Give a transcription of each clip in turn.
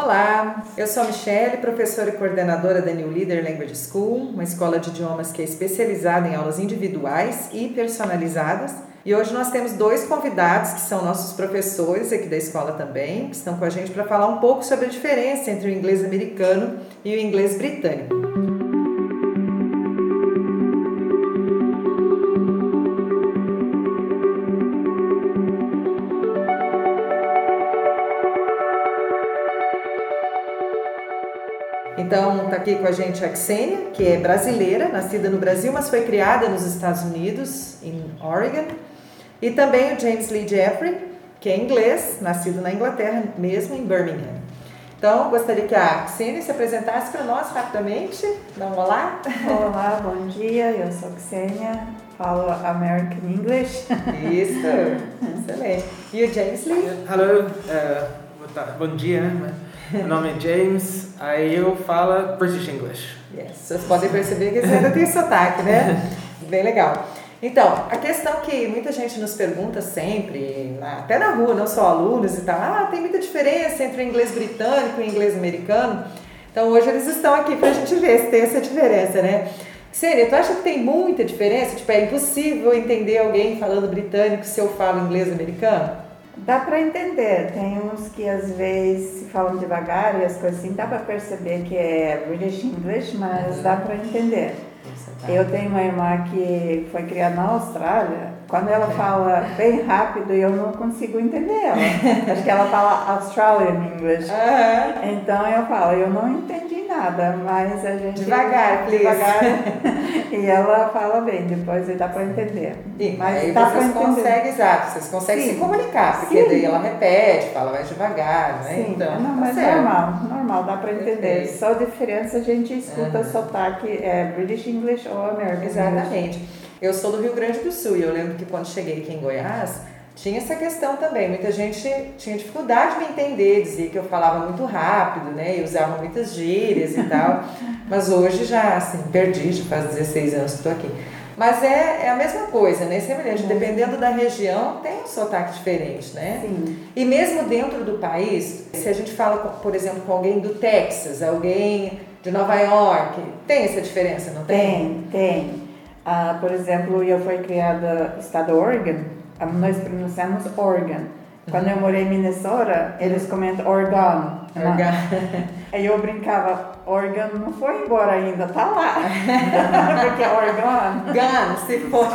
Olá, eu sou a Michelle, professora e coordenadora da New Leader Language School, uma escola de idiomas que é especializada em aulas individuais e personalizadas. E hoje nós temos dois convidados que são nossos professores aqui da escola também, que estão com a gente para falar um pouco sobre a diferença entre o inglês americano e o inglês britânico. Então, está aqui com a gente a Xenia, que é brasileira, nascida no Brasil, mas foi criada nos Estados Unidos, em Oregon. E também o James Lee Jeffrey, que é inglês, nascido na Inglaterra, mesmo em Birmingham. Então, gostaria que a Xenia se apresentasse para nós rapidamente. Dá um olá. Olá, bom dia. Eu sou Xenia, falo American English. Isso, excelente. E o James Lee? Hello, uh, bom dia. Meu nome é James, aí eu falo British English. Yes. Vocês podem perceber que você ainda tem sotaque, né? Bem legal. Então, a questão que muita gente nos pergunta sempre, até na rua, não só alunos e tal, ah, tem muita diferença entre o inglês britânico e o inglês americano. Então, hoje eles estão aqui para a gente ver se tem essa diferença, né? Sério, tu acha que tem muita diferença? Tipo, é impossível entender alguém falando britânico se eu falo inglês americano? Dá para entender, tem uns que às vezes falam devagar e as coisas assim, dá para perceber que é British English, mas uhum. dá para entender. Tá. Eu tenho uma irmã que foi criada na Austrália, quando ela fala bem rápido eu não consigo entender ela. Acho que ela fala Australian English. Uhum. Então eu falo, eu não entendi nada, mas a gente. Devagar, please. Devagar. e ela fala bem, depois dá para entender. Sim, mas aí vocês conseguem, exato, vocês conseguem Sim. se comunicar, porque Sim. daí ela repete, fala mais devagar, né? Sim, então, não, tá mas certo. normal, normal, dá para entender. Perfeito. Só a diferença a gente escuta uhum. sotaque é British English ou American Exatamente. English. Eu sou do Rio Grande do Sul e eu lembro que quando cheguei aqui em Goiás, tinha essa questão também. Muita gente tinha dificuldade de me entender, dizia que eu falava muito rápido, né? E usava muitas gírias e tal. Mas hoje já, assim, perdi, já faz 16 anos que estou aqui. Mas é, é a mesma coisa, né? Semelhante, uhum. dependendo da região, tem um sotaque diferente, né? Sim. E mesmo dentro do país, se a gente fala, por exemplo, com alguém do Texas, alguém de Nova York, tem essa diferença, não tem? Tem, tem. Uh, por exemplo, eu fui criada no estado Oregon, nós pronunciamos Oregon. Quando eu morei em Minnesota, eles comentam Oregon. Oregon. Aí eu brincava, Oregon não foi embora ainda, tá lá. Porque é Oregon. Gun, se for.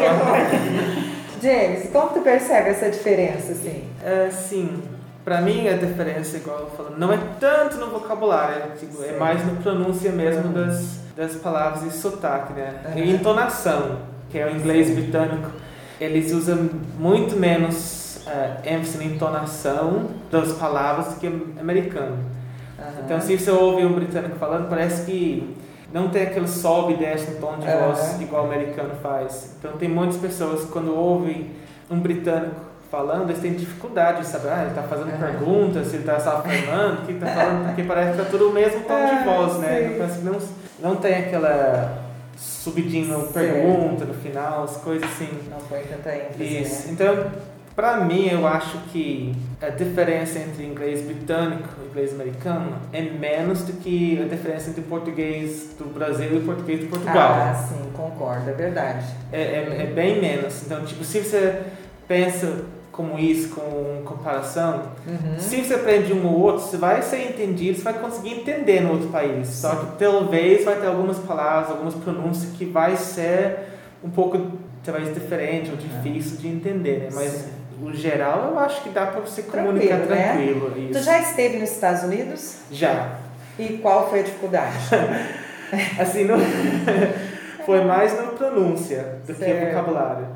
James, como tu percebe essa diferença, assim? É, sim, para mim a diferença, igual eu falo, não é tanto no vocabulário, é, tipo, é mais na pronúncia mesmo das, das palavras e sotaque, né? Uhum. E entonação, que é o inglês britânico eles usam muito menos uh, ênfase na entonação das palavras do que o americano. Uhum. Então, se você ouve um britânico falando, parece que não tem aquele sobe e desce no tom de voz uhum. igual o americano faz. Então, tem muitas pessoas quando ouvem um britânico falando, eles têm dificuldade de saber, ah, ele está fazendo uhum. perguntas, se ele está só falando, o que está falando, porque parece que está tudo o mesmo tom de voz, né? Parece que não, não tem aquela subidinho pergunta no final, as coisas assim. Não foi tanta ênfase, Isso. Né? Então, para mim, eu acho que a diferença entre inglês britânico e inglês americano é menos do que a diferença entre o português do Brasil e o português de Portugal. Ah, sim, concordo, é verdade. É, é, é bem menos. Então, tipo, se você pensa como isso, com comparação, uhum. se você aprende um ou outro, você vai ser entendido, você vai conseguir entender no outro país. Só que talvez vai ter algumas palavras, algumas pronúncias que vai ser um pouco talvez diferente ou difícil é. de entender, né? Mas Sim. o geral eu acho que dá para você comunicar tranquilo. tranquilo né? Tu já esteve nos Estados Unidos? Já. E qual foi a dificuldade? assim, não... foi mais na pronúncia do certo. que no vocabulário.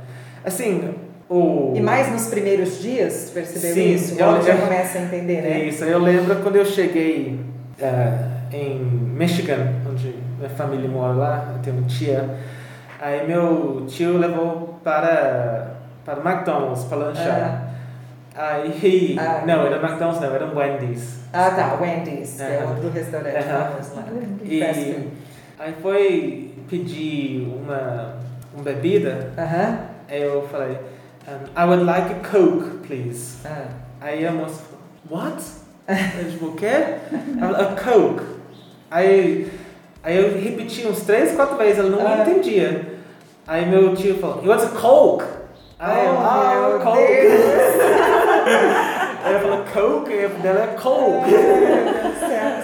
Assim, o... E mais nos primeiros dias, percebeu Sim, isso? Quando já começa a entender, né? Isso, eu lembro quando eu cheguei uh, em Michigan, onde minha família mora lá, eu tenho uma tia, aí meu tio levou para, para McDonald's para lanchar. Ah. Aí, ah, não, era McDonald's não, era um Wendy's. Ah tá, Wendy's, é outro restaurante famoso lá. E aí foi pedir uma, uma bebida, uh -huh. aí eu falei, um, I would like a Coke, please. Ah. Aí a moça falou, what? Eu, tipo, o quê? A Coke. Aí, aí eu repeti uns três, quatro vezes, ela não Ah. entendia. Aí meu tio falou, you want a Coke? Aí eu, Oh, ah, meu Coke. Aí eu falei, Coke, e a dela é Coke.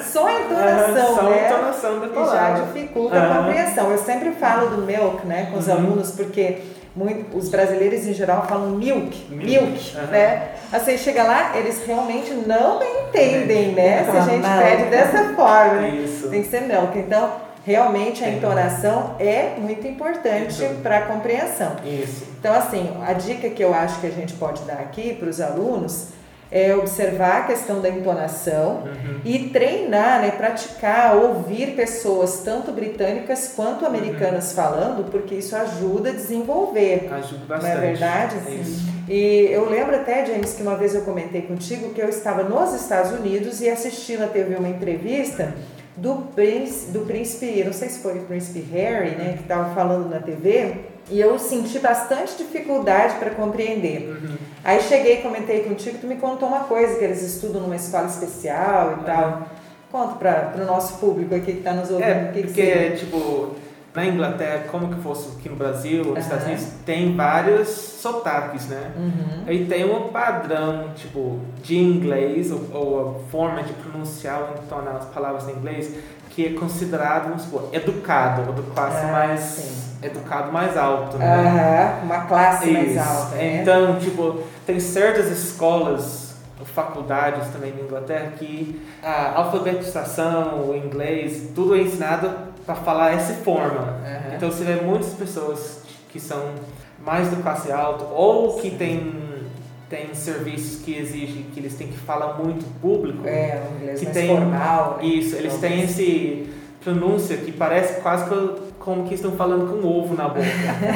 Só a entonação, Só a né? entonação da E já palavra. dificulta a Aham. compreensão. Eu sempre falo do milk, né, com os Uhum. alunos, porque muito, os brasileiros em geral falam milk, milk, Milk, né? Assim, chega lá, eles realmente não entendem, né? Se a gente pede dessa forma? Isso. Tem que ser milk. Então, realmente a entonação é muito importante para a compreensão. Isso. Então, assim, a dica que eu acho que a gente pode dar aqui para os alunos é observar a questão da entonação Uhum. e treinar, né, praticar, ouvir pessoas tanto britânicas quanto americanas falando, porque isso ajuda a desenvolver. Ajuda Não bastante. é verdade? É isso. E eu lembro até, James, que uma vez eu comentei contigo que eu estava nos Estados Unidos e assisti na TV uma entrevista do príncipe, do príncipe, não sei se foi o príncipe Harry, né, que estava falando na TV, e eu senti bastante dificuldade para compreender. Uhum. Aí cheguei, comentei contigo, tu me contou uma coisa, que eles estudam numa escola especial e tal. Conta para o nosso público aqui que está nos ouvindo. É, que que porque, seria. tipo, na Inglaterra, como que fosse aqui no Brasil, nos Estados Aham. Unidos, tem vários sotaques, né? Uhum. Aí tem um padrão, tipo, de inglês, ou, ou a forma de pronunciar ou entonar as palavras em inglês, que é considerado, vamos supor, educado, ou do classe Ah, mais... sim. educado mais alto, né? Aham, uma classe mais Isso. alta, né? Então, tipo, tem certas escolas, faculdades também na Inglaterra, que a alfabetização, o inglês, tudo é ensinado para falar essa forma. Aham. Então, você vê muitas pessoas que são mais do classe alta ou que tem, tem serviços que exigem que eles têm que falar muito público. É, um inglês que mais tem- formal. né? Isso, eles têm esse pronúncia que parece quase que como que estão falando com ovo na boca.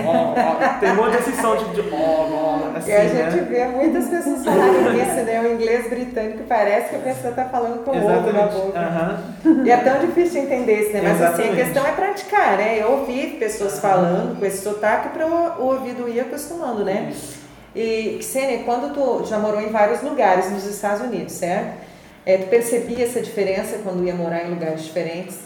Ó, ó, tem muito esse som tipo de ó, ó, assim, E a né? gente vê muitas pessoas falarem isso, né? O inglês britânico parece que a pessoa está falando com ovo na Exatamente. boca. E é tão difícil de entender isso, né? Mas assim, a Exatamente. questão é praticar, né? Eu ouvi pessoas falando com esse sotaque para o, o ouvido ir acostumando, né? E, Ksenia, quando tu já morou em vários lugares nos Estados Unidos, certo? É, tu percebia essa diferença quando ia morar em lugares diferentes?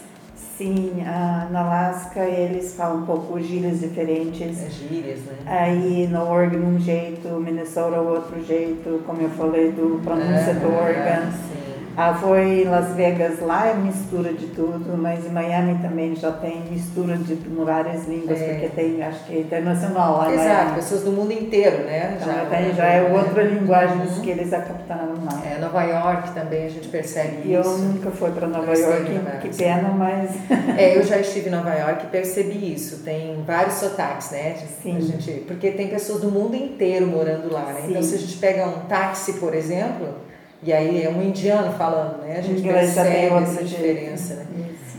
Sim, ah, na Alaska eles falam um pouco gírias diferentes. As gírias, né? Aí no Oregon um jeito, Minnesota outro jeito, como eu falei do pronúncia do Ah, Oregon. Sim. Ah, foi em Las Vegas, lá é mistura de tudo, mas em Miami também já tem mistura de várias línguas, É. porque tem, acho que é internacional lá em Exato, Miami. pessoas do mundo inteiro, né? Então já, tem, já é outra linguagem Uhum. que eles captaram lá. É, Nova York também a gente percebe E eu isso. nunca fui para Nova Não York, que sim. pena, mas É, eu já estive em Nova York e percebi isso. Tem vários sotaques, né? Sim. A gente, porque tem pessoas do mundo inteiro morando lá, né? Então, Sim. se a gente pega um táxi, por exemplo, e aí é um indiano falando, né? A gente inglês percebe essa jeito. diferença, né?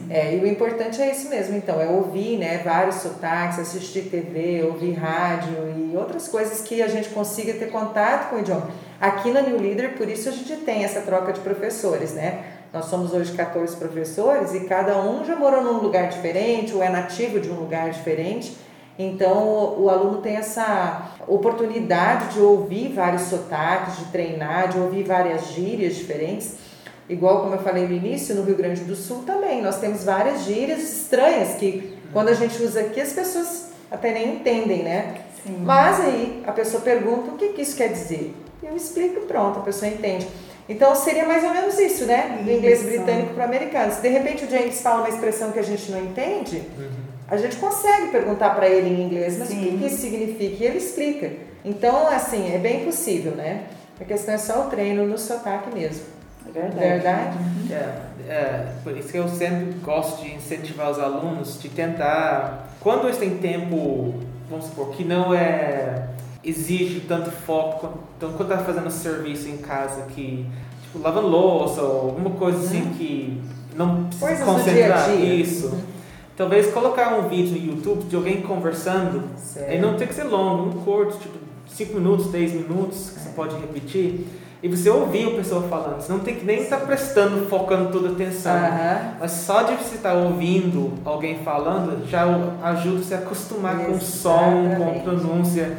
É, e o importante é isso mesmo, então, é ouvir né, vários sotaques, assistir TV, ouvir rádio e outras coisas que a gente consiga ter contato com o idioma. Aqui na New Leader, por isso a gente tem essa troca de professores, né? Nós somos hoje 14 professores e cada um já morou num lugar diferente ou é nativo de um lugar diferente. Então o, o aluno tem essa oportunidade de ouvir vários sotaques, de treinar, de ouvir várias gírias diferentes. Igual como eu falei no início, no Rio Grande do Sul também, nós temos várias gírias estranhas que quando a gente usa aqui as pessoas até nem entendem, né? Sim. Mas aí a pessoa pergunta o que, que isso quer dizer. Eu explico e pronto, a pessoa entende. Então seria mais ou menos isso, né? Do inglês Isso. britânico para o americano. Se de repente o James fala uma expressão que a gente não entende, Uhum. A gente consegue perguntar para ele em inglês, mas o que, Sim. isso significa? E ele explica. Então, assim, é bem possível, né? A questão é só o treino no sotaque mesmo. É verdade. Verdade? É, é, por isso que eu sempre gosto de incentivar os alunos de tentar, quando eles têm tempo, vamos supor, que não é exige tanto foco, então quando tá fazendo serviço em casa que tipo lavando louça ou alguma coisa assim que não precisa Coisas concentrar dia dia. isso. Uhum. Talvez colocar um vídeo no YouTube de alguém conversando Certo. Ele não tem que ser longo, um curto, tipo 5 minutos, 10 minutos, que você pode repetir. E você ouvir a pessoa falando. Você não tem que nem estar prestando, focando toda a atenção. Mas só de você estar ouvindo alguém falando já o- ajuda você a acostumar com o som, com a Exatamente. pronúncia.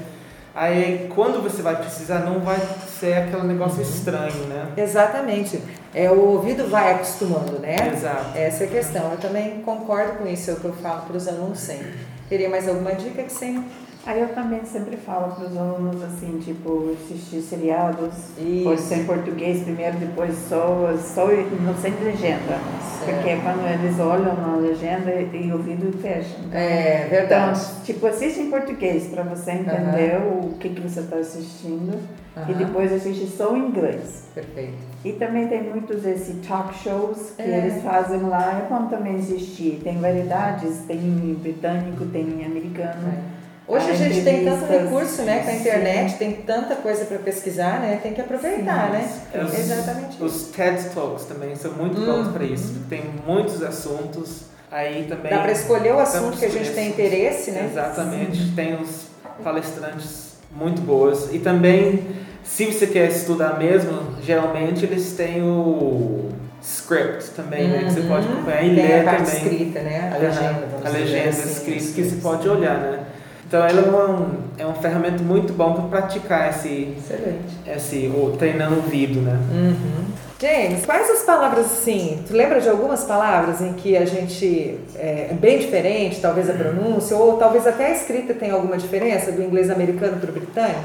Aí quando você vai precisar, não vai ser aquele negócio uhum. estranho, né? Exatamente. É, o ouvido vai acostumando, né? Exato. Essa é a questão. Eu também concordo com isso, é o que eu falo para os alunos sempre. Teria mais alguma dica que sim? Aí eu também sempre falo para os alunos assim, tipo, assistir seriados, Isso. pode ser em português primeiro, depois só, só não sem legenda. Certo. Porque quando eles olham na legenda e o ouvido fecha. Então, é verdade. Então, tipo, assiste em português para você entender uhum. o que, que você está assistindo uhum. e depois assiste só em inglês. Perfeito. E também tem muitos esses talk shows que é. eles fazem lá, é bom também assistir. Tem variedades, tem britânico, tem americano. É. Hoje a, a gente tem tanto recurso, né, com a internet, sim. tem tanta coisa para pesquisar, né, tem que aproveitar, sim. né? Os, Exatamente. Os TED Talks também são muito hum. bons para isso, tem muitos assuntos, aí também... Dá para escolher o assunto que a gente tem interesse, né? Exatamente, sim. tem os palestrantes muito boas e também, se você quer estudar mesmo, geralmente eles têm o script também, uhum. né? Que você pode uhum. acompanhar e Tem ler a parte também. escrita, né? A legenda. A legenda assim, escrita que você pode olhar, né? Então ela é uma, é uma ferramenta muito bom para praticar esse, Excelente. esse o, treinando o ouvido, né? Uhum. James, quais as palavras assim? Tu lembra de algumas palavras em que a gente é, é bem diferente, talvez a pronúncia, ou talvez até a escrita tem alguma diferença do inglês americano para o britânico?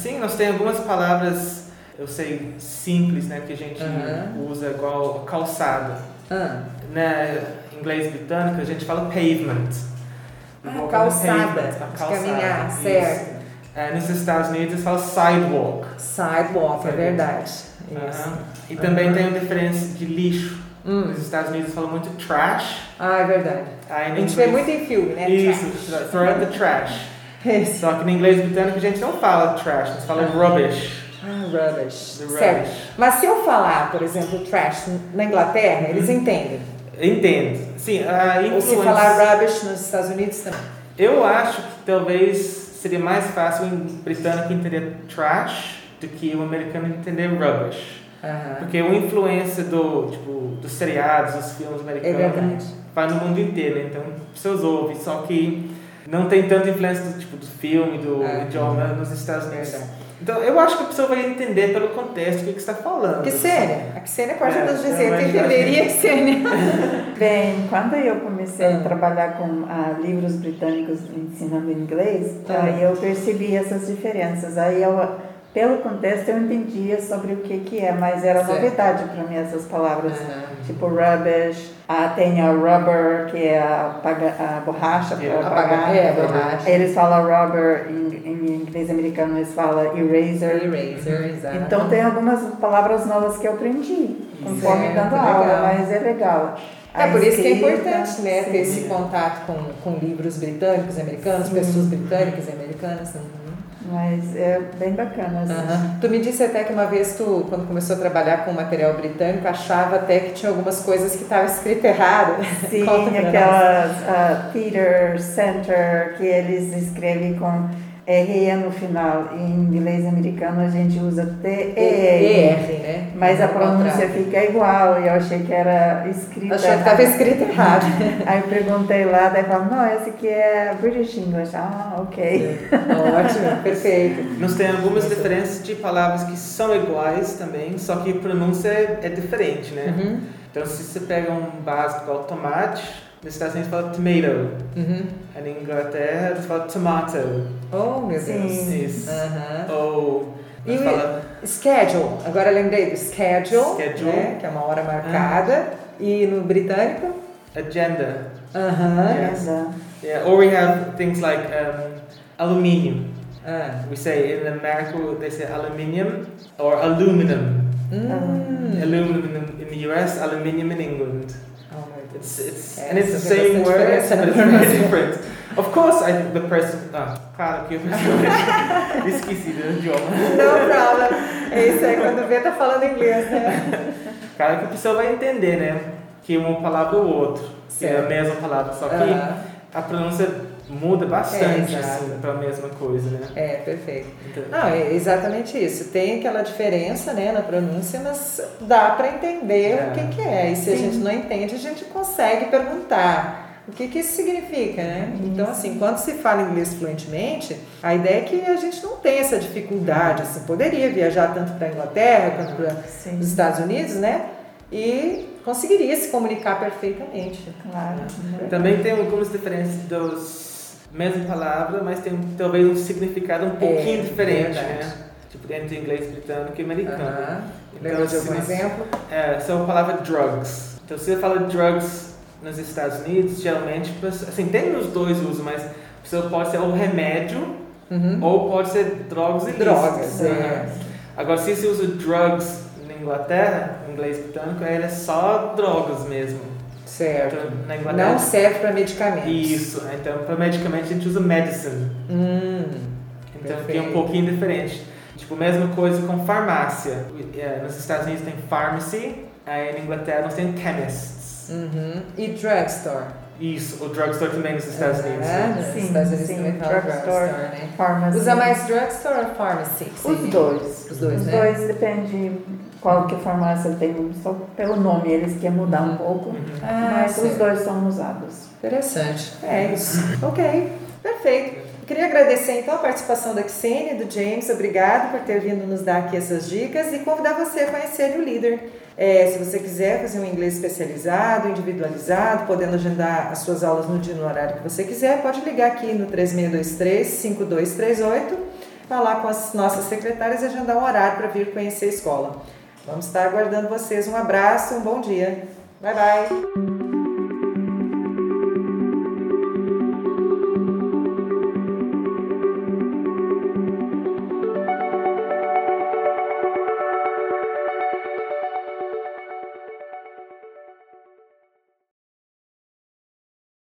Sim, nós temos algumas palavras, eu sei, simples, né, que a gente uhum. usa igual calçada. Uhum. Né, em inglês britânico a gente fala pavement. Ah, calçada, calçada, caminhar, isso. certo. É, nos Estados Unidos eles falam sidewalk. Sidewalk, é verdade. Uhum. E também uhum. tem uma diferença de lixo. Hum. Nos Estados Unidos falam muito trash. Ah, é verdade. Aí, a gente vê muito em filme, né? Isso, trash. throw out the trash. Esse. Só que no inglês britânico a gente não fala trash, a gente fala rubbish. Ah, rubbish. The certo. Rubbish. Mas se eu falar, por exemplo, trash na Inglaterra, eles uhum. entendem. Entendo. Sim, a influência... Ou se falar rubbish nos Estados Unidos também. Eu acho que talvez seria mais fácil um britânico entender trash do que o um americano entender rubbish. Uhum. Porque a influência do, tipo, dos seriados, dos filmes americanos, é vai no mundo inteiro, né? então pessoas ouvem, só que não tem tanta influência do, tipo, do filme, do é. idioma nos Estados Unidos. Então, eu acho que a pessoa vai entender pelo contexto o que, que você está falando. Ksênia. A Ksênia pode é, nos dizer, é, entenderia, Ksênia? Bem, quando eu comecei ah. a trabalhar com ah, livros britânicos ensinando inglês, ah. aí eu percebi essas diferenças. Aí eu pelo contexto eu entendia sobre o que que é, mas era certo. novidade para mim essas palavras, uhum. tipo rubbish, ah, tem a rubber, que é a, a borracha para apagar. É, borracha. Eles falam rubber, em, em inglês americano eles falam eraser. Eraser, exato. Então tem algumas palavras novas que eu aprendi, conforme certo, dando aula, mas é legal. É por isso que é importante, né, ter esse contato com, com livros britânicos, americanos, sim. pessoas britânicas e americanas. Né? Mas é bem bacana. Assim. Uhum. Tu me disse até que uma vez tu, quando começou a trabalhar com material britânico, achava até que tinha algumas coisas que estavam escritas errado. Sim, aquelas uh, theater center que eles escrevem com RE no final. Em inglês americano a gente usa T-E-R, né? Mas a pronúncia fica igual e eu achei que era escrita Achei que estava escrito errado. Aí eu perguntei lá, daí falaram, não, esse aqui é British English. Ah, ok. Ótimo, perfeito. Nós temos algumas diferenças de palavras que são iguais também, só que a pronúncia é diferente, né? Uhum. Então se você pega um básico igual tomate, nos Estados Unidos fala tomato. Uhum. Na Inglaterra eles falam tomato. Oh, meu Deus. Sim. Isso. Uhum. Ou... E fala... schedule. Agora lembrei do schedule, schedule. Né, que é uma hora marcada. Uhum. E no britânico? Agenda. Uh-huh. Yes. Yeah. Or we have things like um, aluminium. Uh. We say in America they say aluminium or aluminum. Mm. Aluminum in the US, aluminium in England. It's, it's, é, and it's the same word, but it's very different. Of course, I, the person. Ah, claro que eu esqueci do idioma. No problem. É isso aí, quando vê, tá falando inglês, né? Claro que a pessoa vai entender, né? Que uma palavra ou outra. Que é a mesma palavra, só que a pronúncia muda bastante é, assim, para a mesma coisa, né? É, perfeito. Então, Não, é exatamente isso. Tem aquela diferença né, na pronúncia, mas dá para entender é. o que, que é. E se Sim. a gente não entende, a gente consegue perguntar. O que, que isso significa, né? Então, assim, quando se fala inglês fluentemente, a ideia é que a gente não tem essa dificuldade, assim, poderia viajar tanto para a Inglaterra quanto para os Estados Unidos, né? E conseguiria se comunicar perfeitamente. Claro. Também tem algumas diferenças dos mesma palavra, mas tem talvez um significado um pouquinho É, diferente, verdade. né? Tipo, dentro do inglês britânico e americano. Aham. Então, Lembra de algum exemplo? É, são a palavra drugs. Então, se você fala drugs nos Estados Unidos, geralmente, assim, tem nos dois usos, mas a pessoa pode ser ou remédio Uhum. ou pode ser drogas ilícitas. Drogas, é. Agora, se você usa drugs na Inglaterra, em inglês britânico, ele é só drogas mesmo. Certo. Então. Não serve para medicamentos. Isso, então para medicamente a gente usa medicine. Hum, Então aqui é Perfeito. um pouquinho diferente. Tipo, mesma coisa com farmácia. É, Nos Estados Unidos tem pharmacy, aí na Inglaterra nós temos chemists. Uhum. E drugstore? Isso, o drugstore também nos Estados Unidos. É, né? Sim, Estados Unidos sim, também fala drugstore. né? Pharmacy. Usa mais drugstore ou pharmacy? Os dois. Os dois, Os né? dois depende qual que farmácia tem, só pelo nome eles querem mudar um pouco, Uhum. Ah, mas os dois são usados. Interessante. É isso. ok, perfeito. Queria agradecer então a participação da Xene e do James. Obrigado por ter vindo nos dar aqui essas dicas e convidar você a conhecer o líder. É, se você quiser fazer um inglês especializado, individualizado, podendo agendar as suas aulas no dia e no horário que você quiser, pode ligar aqui no 3623-5238, falar com as nossas secretárias e agendar um horário para vir conhecer a escola. Vamos estar aguardando vocês. Um abraço, um bom dia. Bye, bye.